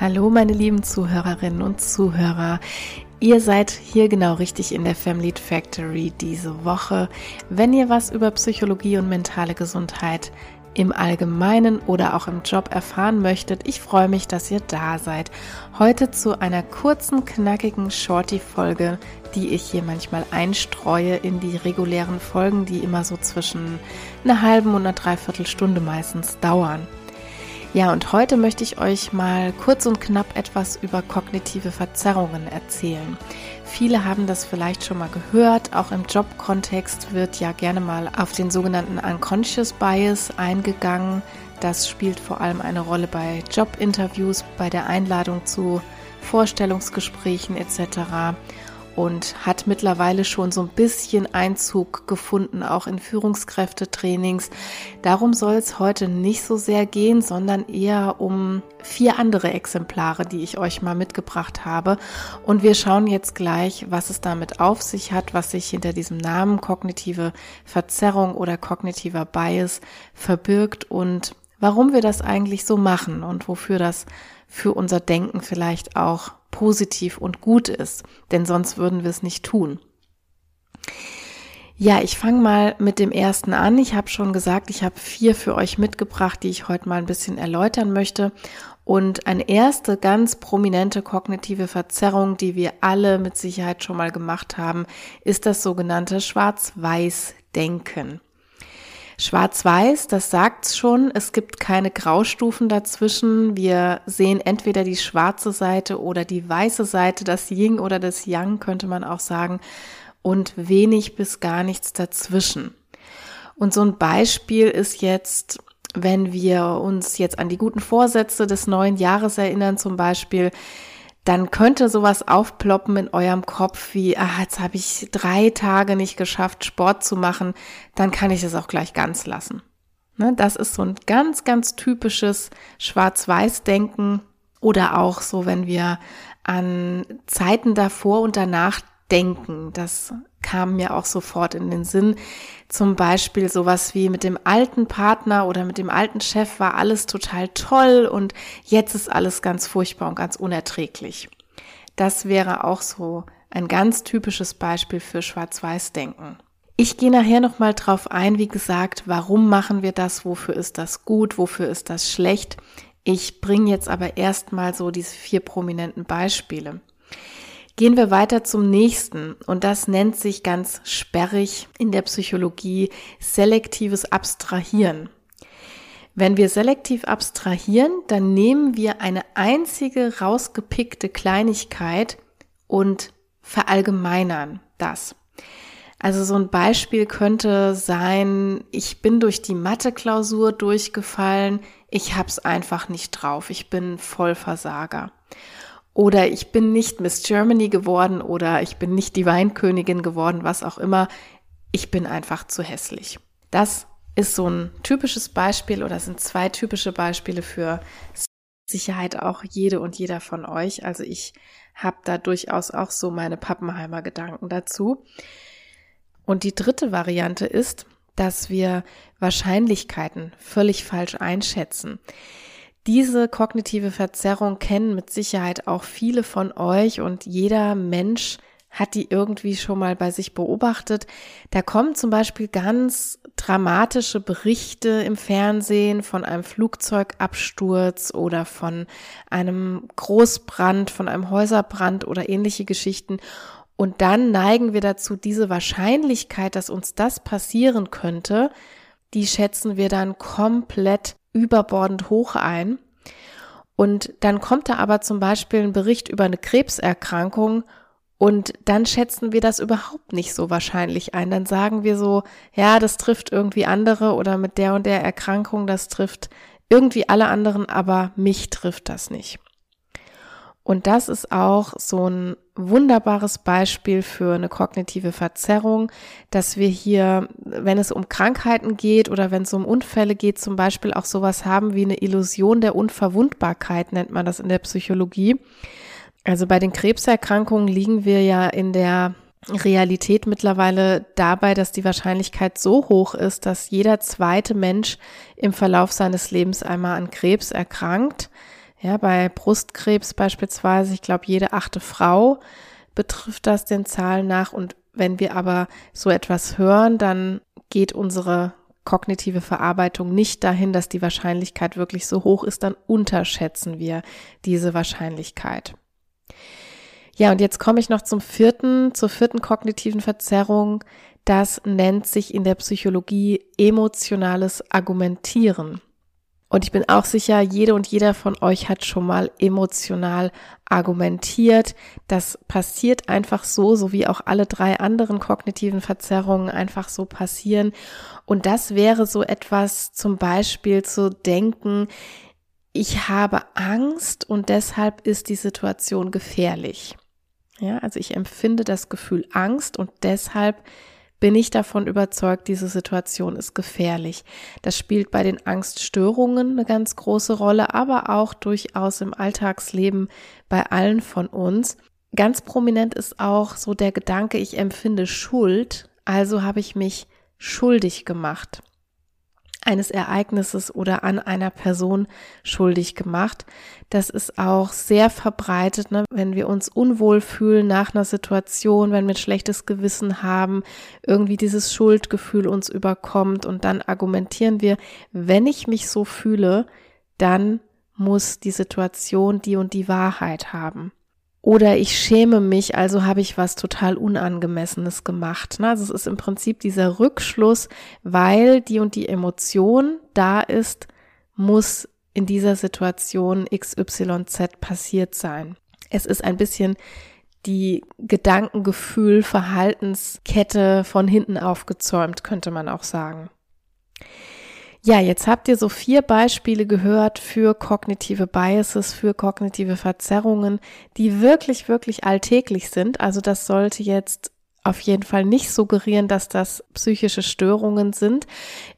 Hallo meine lieben Zuhörerinnen und Zuhörer. Ihr seid hier genau richtig in der Family Factory diese Woche. Wenn ihr was über Psychologie und mentale Gesundheit im Allgemeinen oder auch im Job erfahren möchtet, ich freue mich, dass ihr da seid. Heute zu einer kurzen, knackigen Shorty-Folge, die ich hier manchmal einstreue in die regulären Folgen, die immer so zwischen einer halben und einer Dreiviertelstunde meistens dauern. Ja, und heute möchte ich euch mal kurz und knapp etwas über kognitive Verzerrungen erzählen. Viele haben das vielleicht schon mal gehört. Auch im Jobkontext wird ja gerne mal auf den sogenannten Unconscious Bias eingegangen. Das spielt vor allem eine Rolle bei Jobinterviews, bei der Einladung zu Vorstellungsgesprächen etc und hat mittlerweile schon so ein bisschen Einzug gefunden, auch in Führungskräftetrainings. Darum soll es heute nicht so sehr gehen, sondern eher um vier andere Exemplare, die ich euch mal mitgebracht habe. Und wir schauen jetzt gleich, was es damit auf sich hat, was sich hinter diesem Namen kognitive Verzerrung oder kognitiver Bias verbirgt und warum wir das eigentlich so machen und wofür das für unser Denken vielleicht auch positiv und gut ist, denn sonst würden wir es nicht tun. Ja, ich fange mal mit dem ersten an. Ich habe schon gesagt, ich habe vier für euch mitgebracht, die ich heute mal ein bisschen erläutern möchte. Und eine erste ganz prominente kognitive Verzerrung, die wir alle mit Sicherheit schon mal gemacht haben, ist das sogenannte Schwarz-Weiß-Denken. Schwarz-Weiß, das sagt's schon. Es gibt keine Graustufen dazwischen. Wir sehen entweder die schwarze Seite oder die weiße Seite, das Yin oder das Yang, könnte man auch sagen. Und wenig bis gar nichts dazwischen. Und so ein Beispiel ist jetzt, wenn wir uns jetzt an die guten Vorsätze des neuen Jahres erinnern, zum Beispiel, dann könnte sowas aufploppen in eurem Kopf wie, ah, jetzt habe ich drei Tage nicht geschafft, Sport zu machen, dann kann ich es auch gleich ganz lassen. Ne, das ist so ein ganz, ganz typisches Schwarz-Weiß-Denken oder auch so, wenn wir an Zeiten davor und danach denken. Das kam mir auch sofort in den Sinn. Zum Beispiel sowas wie mit dem alten Partner oder mit dem alten Chef war alles total toll und jetzt ist alles ganz furchtbar und ganz unerträglich. Das wäre auch so ein ganz typisches Beispiel für Schwarz-Weiß-Denken. Ich gehe nachher nochmal drauf ein, wie gesagt, warum machen wir das, wofür ist das gut, wofür ist das schlecht. Ich bringe jetzt aber erstmal so diese vier prominenten Beispiele. Gehen wir weiter zum nächsten und das nennt sich ganz sperrig in der Psychologie selektives Abstrahieren. Wenn wir selektiv abstrahieren, dann nehmen wir eine einzige rausgepickte Kleinigkeit und verallgemeinern das. Also so ein Beispiel könnte sein, ich bin durch die Mathe-Klausur durchgefallen, ich hab's einfach nicht drauf, ich bin Vollversager oder ich bin nicht Miss Germany geworden oder ich bin nicht die Weinkönigin geworden, was auch immer. Ich bin einfach zu hässlich. Das ist so ein typisches Beispiel oder sind zwei typische Beispiele für Sicherheit auch jede und jeder von euch. Also ich habe da durchaus auch so meine Pappenheimer Gedanken dazu. Und die dritte Variante ist, dass wir Wahrscheinlichkeiten völlig falsch einschätzen. Diese kognitive Verzerrung kennen mit Sicherheit auch viele von euch und jeder Mensch hat die irgendwie schon mal bei sich beobachtet. Da kommen zum Beispiel ganz dramatische Berichte im Fernsehen von einem Flugzeugabsturz oder von einem Großbrand, von einem Häuserbrand oder ähnliche Geschichten. Und dann neigen wir dazu, diese Wahrscheinlichkeit, dass uns das passieren könnte, die schätzen wir dann komplett überbordend hoch ein. Und dann kommt da aber zum Beispiel ein Bericht über eine Krebserkrankung und dann schätzen wir das überhaupt nicht so wahrscheinlich ein. Dann sagen wir so, ja, das trifft irgendwie andere oder mit der und der Erkrankung, das trifft irgendwie alle anderen, aber mich trifft das nicht. Und das ist auch so ein wunderbares Beispiel für eine kognitive Verzerrung, dass wir hier, wenn es um Krankheiten geht oder wenn es um Unfälle geht, zum Beispiel auch sowas haben wie eine Illusion der Unverwundbarkeit, nennt man das in der Psychologie. Also bei den Krebserkrankungen liegen wir ja in der Realität mittlerweile dabei, dass die Wahrscheinlichkeit so hoch ist, dass jeder zweite Mensch im Verlauf seines Lebens einmal an Krebs erkrankt. Ja, bei Brustkrebs beispielsweise, ich glaube, jede achte Frau betrifft das den Zahlen nach. Und wenn wir aber so etwas hören, dann geht unsere kognitive Verarbeitung nicht dahin, dass die Wahrscheinlichkeit wirklich so hoch ist, dann unterschätzen wir diese Wahrscheinlichkeit. Ja, und jetzt komme ich noch zum vierten, zur vierten kognitiven Verzerrung. Das nennt sich in der Psychologie emotionales Argumentieren. Und ich bin auch sicher, jede und jeder von euch hat schon mal emotional argumentiert. Das passiert einfach so, so wie auch alle drei anderen kognitiven Verzerrungen einfach so passieren. Und das wäre so etwas zum Beispiel zu denken, ich habe Angst und deshalb ist die Situation gefährlich. Ja, also ich empfinde das Gefühl Angst und deshalb bin ich davon überzeugt, diese Situation ist gefährlich. Das spielt bei den Angststörungen eine ganz große Rolle, aber auch durchaus im Alltagsleben bei allen von uns. Ganz prominent ist auch so der Gedanke, ich empfinde Schuld, also habe ich mich schuldig gemacht eines Ereignisses oder an einer Person schuldig gemacht. Das ist auch sehr verbreitet, ne? wenn wir uns unwohl fühlen nach einer Situation, wenn wir ein schlechtes Gewissen haben, irgendwie dieses Schuldgefühl uns überkommt und dann argumentieren wir, wenn ich mich so fühle, dann muss die Situation die und die Wahrheit haben. Oder ich schäme mich, also habe ich was total Unangemessenes gemacht. Ne? Also es ist im Prinzip dieser Rückschluss, weil die und die Emotion da ist, muss in dieser Situation XYZ passiert sein. Es ist ein bisschen die Gedankengefühl, Verhaltenskette von hinten aufgezäumt, könnte man auch sagen. Ja, jetzt habt ihr so vier Beispiele gehört für kognitive Biases, für kognitive Verzerrungen, die wirklich, wirklich alltäglich sind. Also das sollte jetzt auf jeden Fall nicht suggerieren, dass das psychische Störungen sind.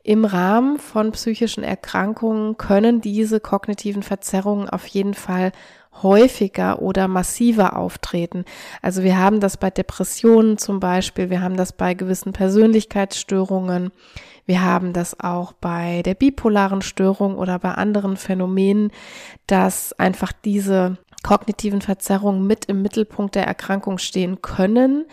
Im Rahmen von psychischen Erkrankungen können diese kognitiven Verzerrungen auf jeden Fall häufiger oder massiver auftreten. Also wir haben das bei Depressionen zum Beispiel, wir haben das bei gewissen Persönlichkeitsstörungen, wir haben das auch bei der bipolaren Störung oder bei anderen Phänomenen, dass einfach diese kognitiven Verzerrungen mit im Mittelpunkt der Erkrankung stehen können.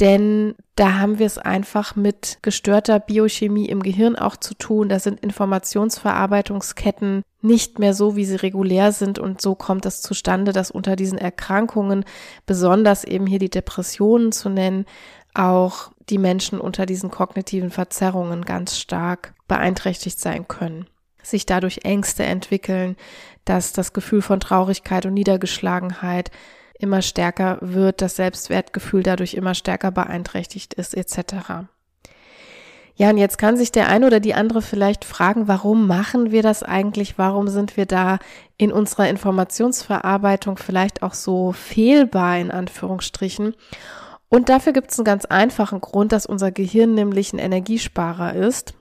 Denn da haben wir es einfach mit gestörter Biochemie im Gehirn auch zu tun. Da sind Informationsverarbeitungsketten nicht mehr so, wie sie regulär sind. Und so kommt es zustande, dass unter diesen Erkrankungen, besonders eben hier die Depressionen zu nennen, auch die Menschen unter diesen kognitiven Verzerrungen ganz stark beeinträchtigt sein können, sich dadurch Ängste entwickeln, dass das Gefühl von Traurigkeit und Niedergeschlagenheit immer stärker wird, das Selbstwertgefühl dadurch immer stärker beeinträchtigt ist, etc. Ja, und jetzt kann sich der eine oder die andere vielleicht fragen, warum machen wir das eigentlich? Warum sind wir da in unserer Informationsverarbeitung vielleicht auch so fehlbar in Anführungsstrichen? Und dafür gibt es einen ganz einfachen Grund, dass unser Gehirn nämlich ein Energiesparer ist.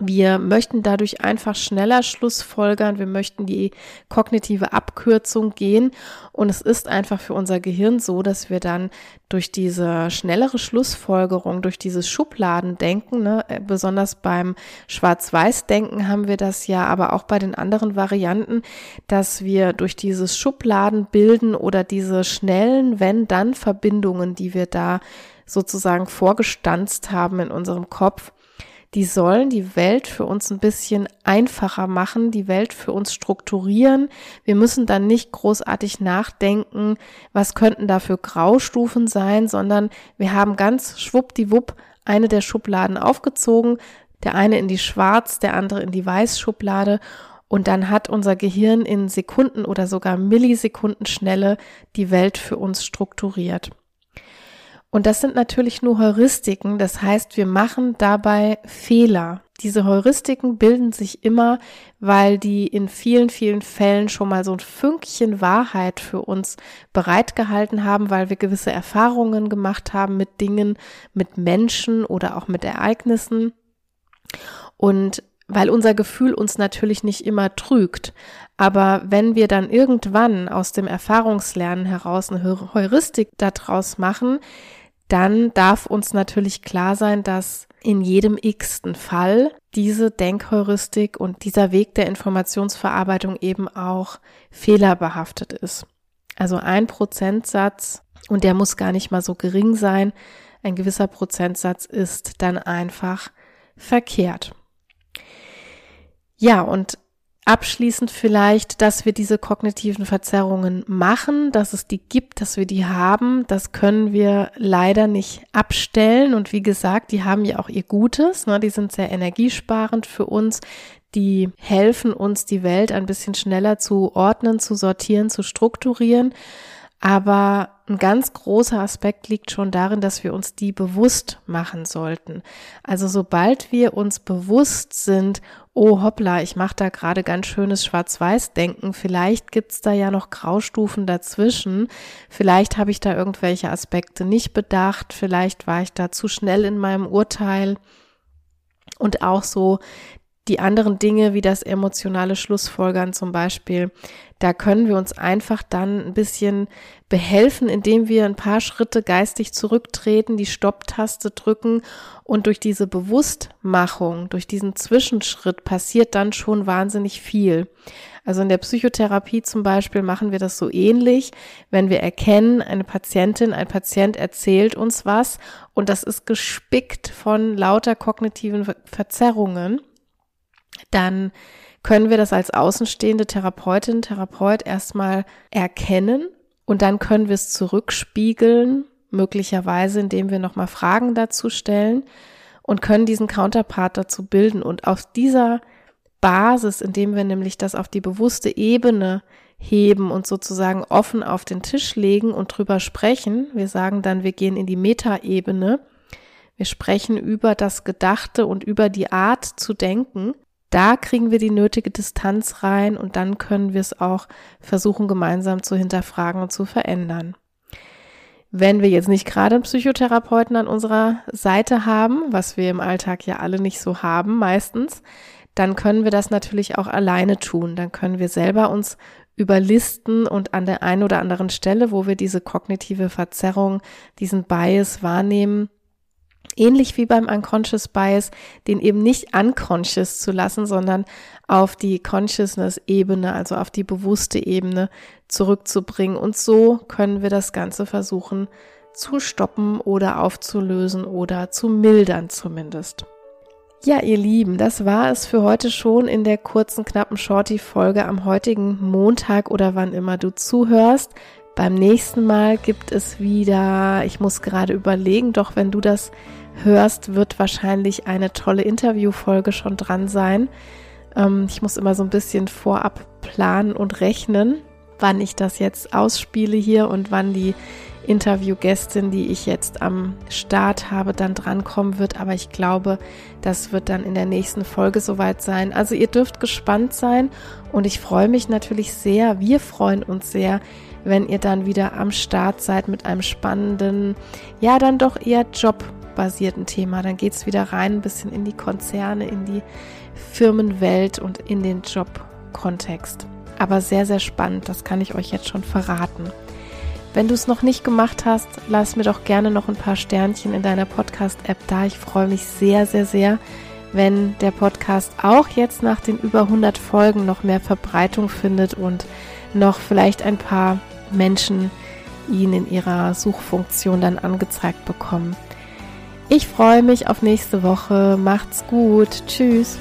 Wir möchten dadurch einfach schneller Schlussfolgern, wir möchten die kognitive Abkürzung gehen. Und es ist einfach für unser Gehirn so, dass wir dann durch diese schnellere Schlussfolgerung, durch dieses Schubladendenken, ne, äh, besonders beim Schwarz-Weiß-Denken haben wir das ja, aber auch bei den anderen Varianten, dass wir durch dieses Schubladenbilden oder diese schnellen Wenn-Dann-Verbindungen, die wir da sozusagen vorgestanzt haben in unserem Kopf, die sollen die Welt für uns ein bisschen einfacher machen, die Welt für uns strukturieren. Wir müssen dann nicht großartig nachdenken, was könnten da für Graustufen sein, sondern wir haben ganz schwuppdiwupp eine der Schubladen aufgezogen, der eine in die Schwarz, der andere in die Weiß-Schublade und dann hat unser Gehirn in Sekunden oder sogar Millisekunden Schnelle die Welt für uns strukturiert. Und das sind natürlich nur Heuristiken, das heißt, wir machen dabei Fehler. Diese Heuristiken bilden sich immer, weil die in vielen, vielen Fällen schon mal so ein Fünkchen Wahrheit für uns bereitgehalten haben, weil wir gewisse Erfahrungen gemacht haben mit Dingen, mit Menschen oder auch mit Ereignissen. Und weil unser Gefühl uns natürlich nicht immer trügt. Aber wenn wir dann irgendwann aus dem Erfahrungslernen heraus eine Heuristik daraus machen, dann darf uns natürlich klar sein, dass in jedem x-ten Fall diese Denkheuristik und dieser Weg der Informationsverarbeitung eben auch fehlerbehaftet ist. Also ein Prozentsatz, und der muss gar nicht mal so gering sein, ein gewisser Prozentsatz ist dann einfach verkehrt. Ja, und Abschließend vielleicht, dass wir diese kognitiven Verzerrungen machen, dass es die gibt, dass wir die haben, das können wir leider nicht abstellen. Und wie gesagt, die haben ja auch ihr Gutes, ne? die sind sehr energiesparend für uns, die helfen uns, die Welt ein bisschen schneller zu ordnen, zu sortieren, zu strukturieren. Aber ein ganz großer Aspekt liegt schon darin, dass wir uns die bewusst machen sollten. Also sobald wir uns bewusst sind, oh hoppla, ich mache da gerade ganz schönes Schwarz-Weiß-Denken, vielleicht gibt's da ja noch Graustufen dazwischen, vielleicht habe ich da irgendwelche Aspekte nicht bedacht, vielleicht war ich da zu schnell in meinem Urteil. Und auch so die anderen Dinge wie das emotionale Schlussfolgern zum Beispiel, da können wir uns einfach dann ein bisschen behelfen, indem wir ein paar Schritte geistig zurücktreten, die Stopptaste drücken und durch diese Bewusstmachung, durch diesen Zwischenschritt passiert dann schon wahnsinnig viel. Also in der Psychotherapie zum Beispiel machen wir das so ähnlich, wenn wir erkennen, eine Patientin, ein Patient erzählt uns was und das ist gespickt von lauter kognitiven Verzerrungen dann können wir das als außenstehende Therapeutin, Therapeut erstmal erkennen und dann können wir es zurückspiegeln, möglicherweise indem wir nochmal Fragen dazu stellen und können diesen Counterpart dazu bilden. Und auf dieser Basis, indem wir nämlich das auf die bewusste Ebene heben und sozusagen offen auf den Tisch legen und drüber sprechen, wir sagen dann, wir gehen in die Metaebene, wir sprechen über das Gedachte und über die Art zu denken, da kriegen wir die nötige Distanz rein und dann können wir es auch versuchen, gemeinsam zu hinterfragen und zu verändern. Wenn wir jetzt nicht gerade einen Psychotherapeuten an unserer Seite haben, was wir im Alltag ja alle nicht so haben meistens, dann können wir das natürlich auch alleine tun. Dann können wir selber uns überlisten und an der einen oder anderen Stelle, wo wir diese kognitive Verzerrung, diesen Bias wahrnehmen, ähnlich wie beim Unconscious Bias, den eben nicht unconscious zu lassen, sondern auf die Consciousness-Ebene, also auf die bewusste Ebene zurückzubringen. Und so können wir das Ganze versuchen zu stoppen oder aufzulösen oder zu mildern zumindest. Ja, ihr Lieben, das war es für heute schon in der kurzen, knappen Shorty-Folge am heutigen Montag oder wann immer du zuhörst. Beim nächsten Mal gibt es wieder, ich muss gerade überlegen, doch wenn du das hörst, wird wahrscheinlich eine tolle Interviewfolge schon dran sein. Ähm, ich muss immer so ein bisschen vorab planen und rechnen, wann ich das jetzt ausspiele hier und wann die Interviewgästin, die ich jetzt am Start habe, dann drankommen wird. Aber ich glaube, das wird dann in der nächsten Folge soweit sein. Also ihr dürft gespannt sein und ich freue mich natürlich sehr. Wir freuen uns sehr, wenn ihr dann wieder am Start seid mit einem spannenden, ja, dann doch eher jobbasierten Thema. Dann geht es wieder rein ein bisschen in die Konzerne, in die Firmenwelt und in den Jobkontext. Aber sehr, sehr spannend, das kann ich euch jetzt schon verraten. Wenn du es noch nicht gemacht hast, lass mir doch gerne noch ein paar Sternchen in deiner Podcast-App da. Ich freue mich sehr, sehr, sehr, wenn der Podcast auch jetzt nach den über 100 Folgen noch mehr Verbreitung findet und noch vielleicht ein paar Menschen ihn in ihrer Suchfunktion dann angezeigt bekommen. Ich freue mich auf nächste Woche. Macht's gut. Tschüss.